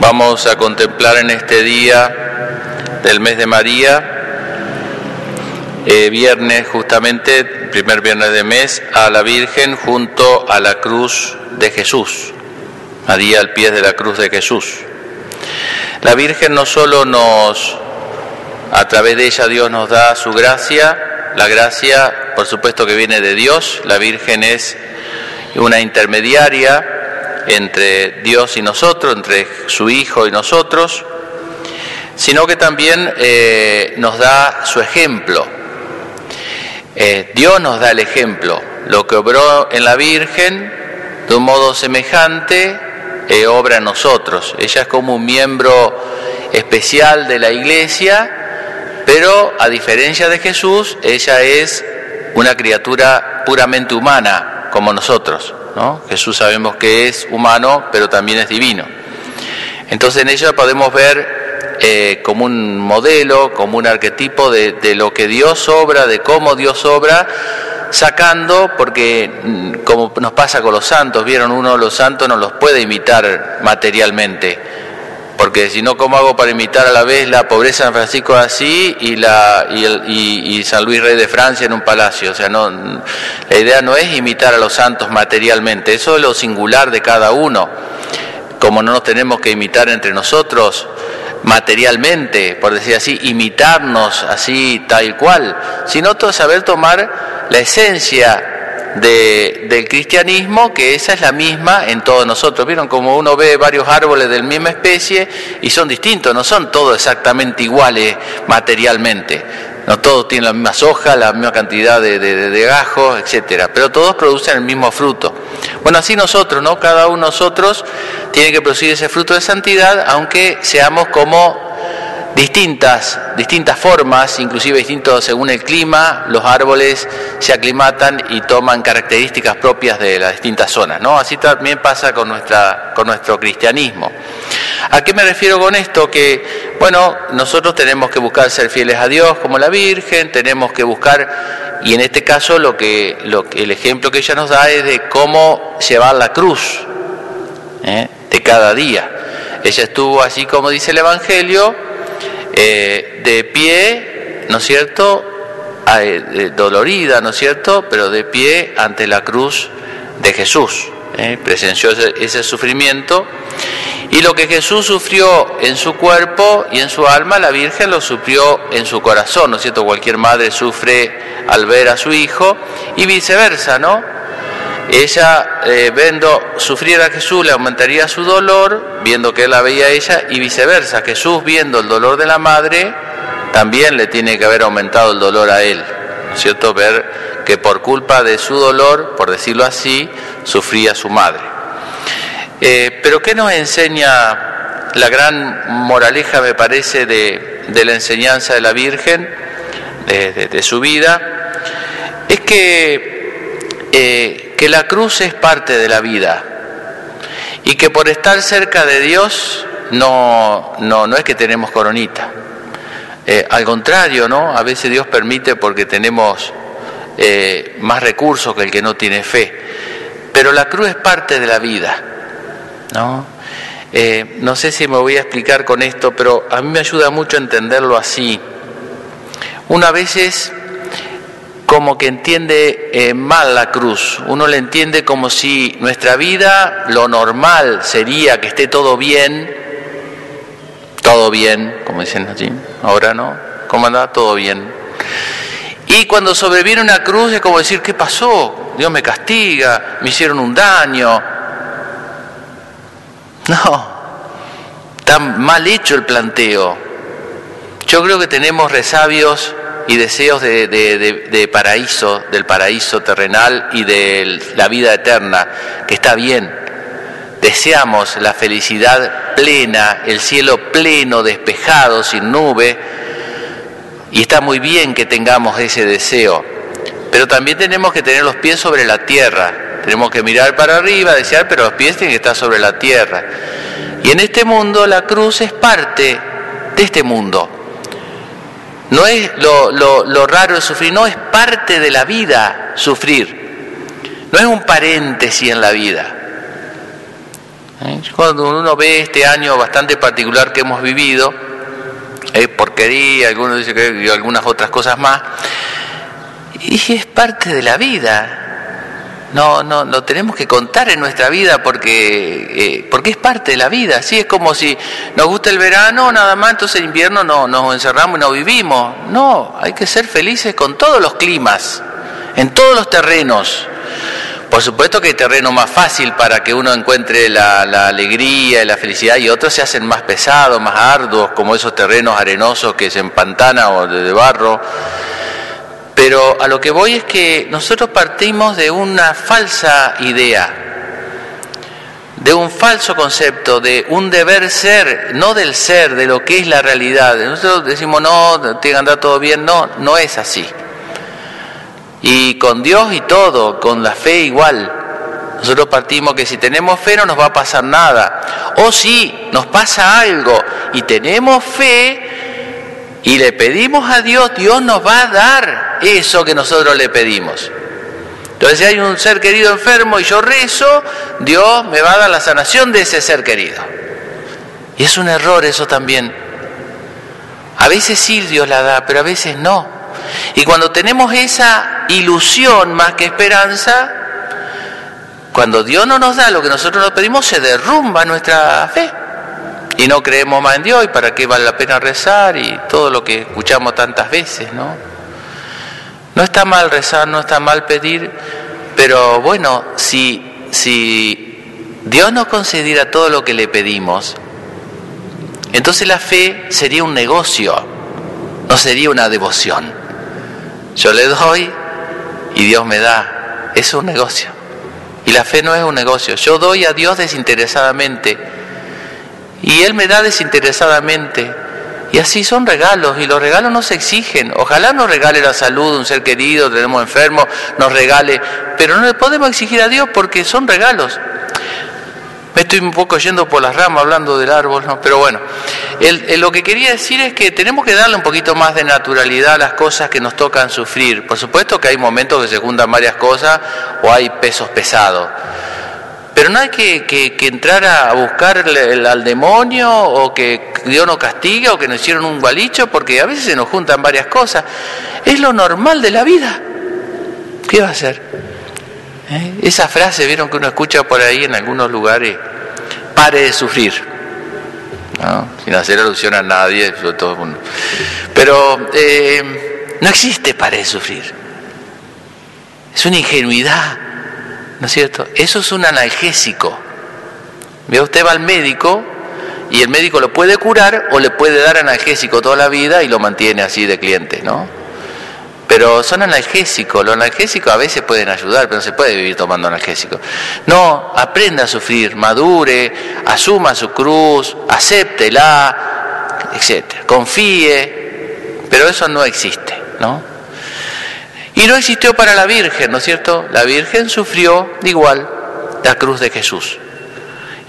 Vamos a contemplar en este día del mes de María, eh, viernes justamente, primer viernes de mes, a la Virgen junto a la cruz de Jesús, María al pie de la cruz de Jesús. La Virgen no solo nos, a través de ella Dios nos da su gracia, la gracia por supuesto que viene de Dios, la Virgen es una intermediaria, entre Dios y nosotros, entre su Hijo y nosotros, sino que también eh, nos da su ejemplo. Eh, Dios nos da el ejemplo. Lo que obró en la Virgen, de un modo semejante, eh, obra en nosotros. Ella es como un miembro especial de la iglesia, pero a diferencia de Jesús, ella es una criatura puramente humana, como nosotros. Jesús sabemos que es humano, pero también es divino. Entonces en ella podemos ver eh, como un modelo, como un arquetipo de, lo que Dios obra, de cómo Dios obra, sacando, porque mm, como nos pasa con los santos, vieron, uno los santos no los puede imitar materialmente porque si no, ¿cómo hago para imitar a la vez la pobreza de San Francisco así y, la, y, San Luis Rey de Francia en un palacio? O sea, no, la idea no es imitar a los santos materialmente, eso es lo singular de cada uno. Como no nos tenemos que imitar entre nosotros materialmente, por decir así, imitarnos así tal cual, sino todo saber tomar la esencia del cristianismo, que esa es la misma en todos nosotros. Vieron como uno ve varios árboles de la misma especie y son distintos, no son todos exactamente iguales materialmente. No todos tienen las mismas hojas, la misma cantidad de, de, gajos, etcétera, pero todos producen el mismo fruto. Bueno, así nosotros, ¿no? Cada uno de nosotros tiene que producir ese fruto de santidad, aunque seamos como distintas, distintas formas, inclusive distintos según el clima, los árboles se aclimatan y toman características propias de las distintas zonas. ¿no? Así también pasa con, nuestra, con nuestro cristianismo. ¿A qué me refiero con esto? Que, bueno, nosotros tenemos que buscar ser fieles a Dios como la Virgen, tenemos que buscar, y en este caso lo que, lo, el ejemplo que ella nos da es de cómo llevar la cruz ¿eh? de cada día. Ella estuvo así como dice el Evangelio, eh, de pie, ¿no es cierto? Eh, dolorida, ¿no es cierto? Pero de pie ante la cruz de Jesús. ¿eh? Presenció ese, sufrimiento. Y lo que Jesús sufrió en su cuerpo y en su alma, la Virgen lo sufrió en su corazón, ¿no es cierto? Cualquier madre sufre al ver a su hijo y viceversa, ¿no? Ella, eh, viendo sufrir a Jesús, le aumentaría su dolor, viendo que él la veía a ella, y viceversa. Jesús, viendo el dolor de la madre, también le tiene que haber aumentado el dolor a él. ¿No es cierto? Ver que por culpa de su dolor, por decirlo así, sufría su madre. Eh, pero ¿qué nos enseña la gran moraleja, me parece, de, la enseñanza de la Virgen, de, su vida? Es que eh, que la cruz es parte de la vida y que por estar cerca de Dios no, no, no es que tenemos coronita. Eh, al contrario, ¿no? A veces Dios permite porque tenemos eh, más recursos que el que no tiene fe. Pero la cruz es parte de la vida, ¿no? No sé si me voy a explicar con esto, pero a mí me ayuda mucho entenderlo así. Una vez es como que entiende eh, mal la cruz. Uno le entiende como si nuestra vida, lo normal sería que esté todo bien, todo bien, como dicen allí, ahora no, ¿cómo anda? Todo bien. Y cuando sobreviene una cruz es como decir, ¿qué pasó? Dios me castiga, me hicieron un daño. No, está mal hecho el planteo. Yo creo que tenemos resabios y deseos de, paraíso, del paraíso terrenal y de la vida eterna, que está bien. Deseamos la felicidad plena, el cielo pleno, despejado, sin nube, y está muy bien que tengamos ese deseo, pero también tenemos que tener los pies sobre la tierra, tenemos que mirar para arriba, desear, pero los pies tienen que estar sobre la tierra. Y en este mundo la cruz es parte de este mundo. No es lo, raro de sufrir, no es parte de la vida sufrir. No es un paréntesis en la vida. ¿Eh? Cuando uno ve este año bastante particular que hemos vivido, es porquería, algunos dicen que algunas otras cosas más, y es parte de la vida. No, no, lo tenemos que contar en nuestra vida porque, eh, porque es parte de la vida. Así es como si nos gusta el verano, nada más, entonces el invierno no, nos encerramos y no vivimos. No, hay que ser felices con todos los climas, en todos los terrenos. Por supuesto que hay terreno más fácil para que uno encuentre la, alegría y la felicidad y otros se hacen más pesados, más arduos, como esos terrenos arenosos que se empantana o de barro. Pero a lo que voy es que nosotros partimos de una falsa idea, de un falso concepto, de un deber ser, no del ser, de lo que es la realidad. Nosotros decimos, no, tiene que andar todo bien, no, no es así. Y con Dios y todo, con la fe igual. Nosotros partimos que si tenemos fe no nos va a pasar nada. O si nos pasa algo y tenemos fe y le pedimos a Dios, Dios nos va a dar eso que nosotros le pedimos. Entonces si hay un ser querido enfermo y yo rezo, Dios me va a dar la sanación de ese ser querido. Y es un error eso también. A veces sí Dios la da, pero a veces no. Y cuando tenemos esa ilusión más que esperanza, cuando Dios no nos da lo que nosotros nos pedimos, se derrumba nuestra fe. Y no creemos más en Dios y para qué vale la pena rezar y todo lo que escuchamos tantas veces, ¿no? No está mal rezar, no está mal pedir, pero bueno, si, si Dios nos concediera todo lo que le pedimos, entonces la fe sería un negocio, no sería una devoción. Yo le doy y Dios me da. Es un negocio. Y la fe no es un negocio. Yo doy a Dios desinteresadamente y Él me da desinteresadamente. Y así son regalos y los regalos no se exigen. Ojalá nos regale la salud, un ser querido, tenemos enfermo, nos regale, pero no le podemos exigir a Dios porque son regalos. Me estoy un poco yendo por las ramas hablando del árbol, ¿no? pero bueno, lo que quería decir es que tenemos que darle un poquito más de naturalidad a las cosas que nos tocan sufrir. Por supuesto que hay momentos que se juntan varias cosas o hay pesos pesados, pero no hay que, entrar a buscar al demonio o que Dios nos castigue o que nos hicieron un gualicho, porque a veces se nos juntan varias cosas. Es lo normal de la vida. ¿Qué va a hacer? ¿Eh? Esa frase, vieron que uno escucha por ahí en algunos lugares, pare de sufrir, sin hacer alusión a nadie, todo el mundo. Pero eh, no existe pare de sufrir, es una ingenuidad, ¿no es cierto? Eso es un analgésico. Ve, usted va al médico y el médico lo puede curar o le puede dar analgésico toda la vida y lo mantiene así de cliente, ¿no? Pero son analgésicos, los analgésicos a veces pueden ayudar, pero no se puede vivir tomando analgésicos. No, aprenda a sufrir, madure, asuma su cruz, acéptela, etc. Confíe, pero eso no existe, ¿no? Y no existió para la Virgen, ¿no es cierto? La Virgen sufrió igual la cruz de Jesús.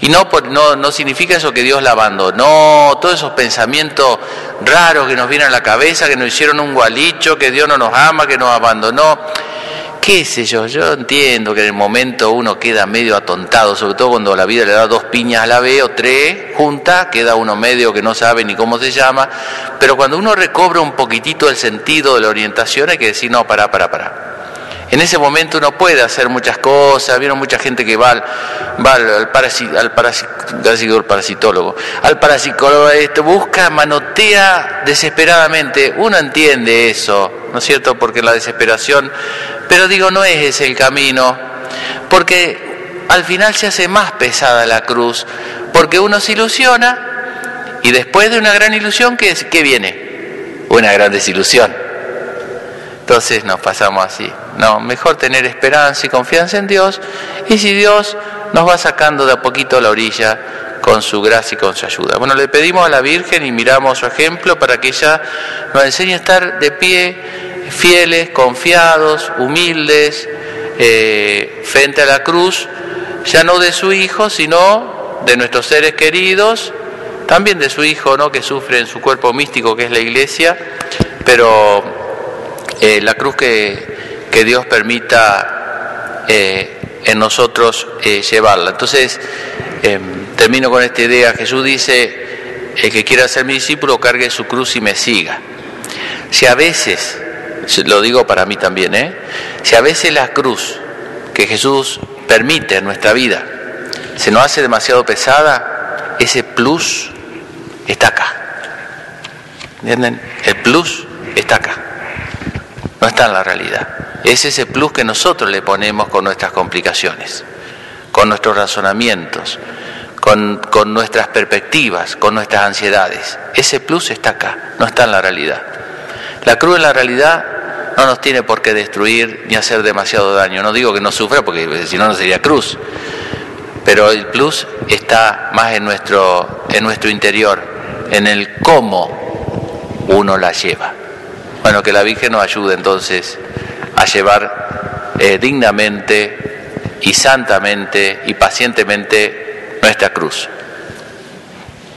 Y no, no, no significa eso que Dios la abandonó, todos esos pensamientos raros que nos vienen a la cabeza, que nos hicieron un gualicho, que Dios no nos ama, que nos abandonó. ¿Qué sé yo? Yo entiendo que en el momento uno queda medio atontado, sobre todo cuando la vida le da dos piñas a la vez o tres juntas, queda uno medio que no sabe ni cómo se llama, pero cuando uno recobra un poquitito el sentido de la orientación hay que decir, no, para, para, para. En ese momento uno puede hacer muchas cosas, vieron mucha gente que va al, va al, al, parasitólogo, al este, busca, manotea desesperadamente. Uno entiende eso, ¿no es cierto? Porque la desesperación, pero digo, no es ese el camino, porque al final se hace más pesada la cruz, porque uno se ilusiona y después de una gran ilusión, ¿qué, qué viene? Una gran desilusión. Entonces nos pasamos así. No, mejor tener esperanza y confianza en Dios y si Dios nos va sacando de a poquito a la orilla con su gracia y con su ayuda. Bueno, le pedimos a la Virgen y miramos su ejemplo para que ella nos enseñe a estar de pie, fieles, confiados, humildes, eh, frente a la cruz, ya no de su Hijo, sino de nuestros seres queridos, también de su Hijo, ¿no? que sufre en su cuerpo místico, que es la Iglesia, pero eh, la cruz que, que Dios permita eh, en nosotros eh, llevarla. Entonces, em, Termino con esta idea. Jesús dice, el que quiera ser mi discípulo, cargue su cruz y me siga. Si a veces, lo digo para mí también, ¿eh? si a veces la cruz que Jesús permite en nuestra vida se nos hace demasiado pesada, ese plus está acá. ¿Entienden? El plus está acá. No está en la realidad. Es ese plus que nosotros le ponemos con nuestras complicaciones, con nuestros razonamientos, con, con, nuestras perspectivas, con nuestras ansiedades. Ese plus está acá, no está en la realidad. La cruz en la realidad no nos tiene por qué destruir ni hacer demasiado daño. No digo que no sufra porque si no, no sería cruz. Pero el plus está más en nuestro, en nuestro interior, en el cómo uno la lleva. Bueno, que la Virgen nos ayude entonces a llevar eh, dignamente y santamente y pacientemente nuestra cruz.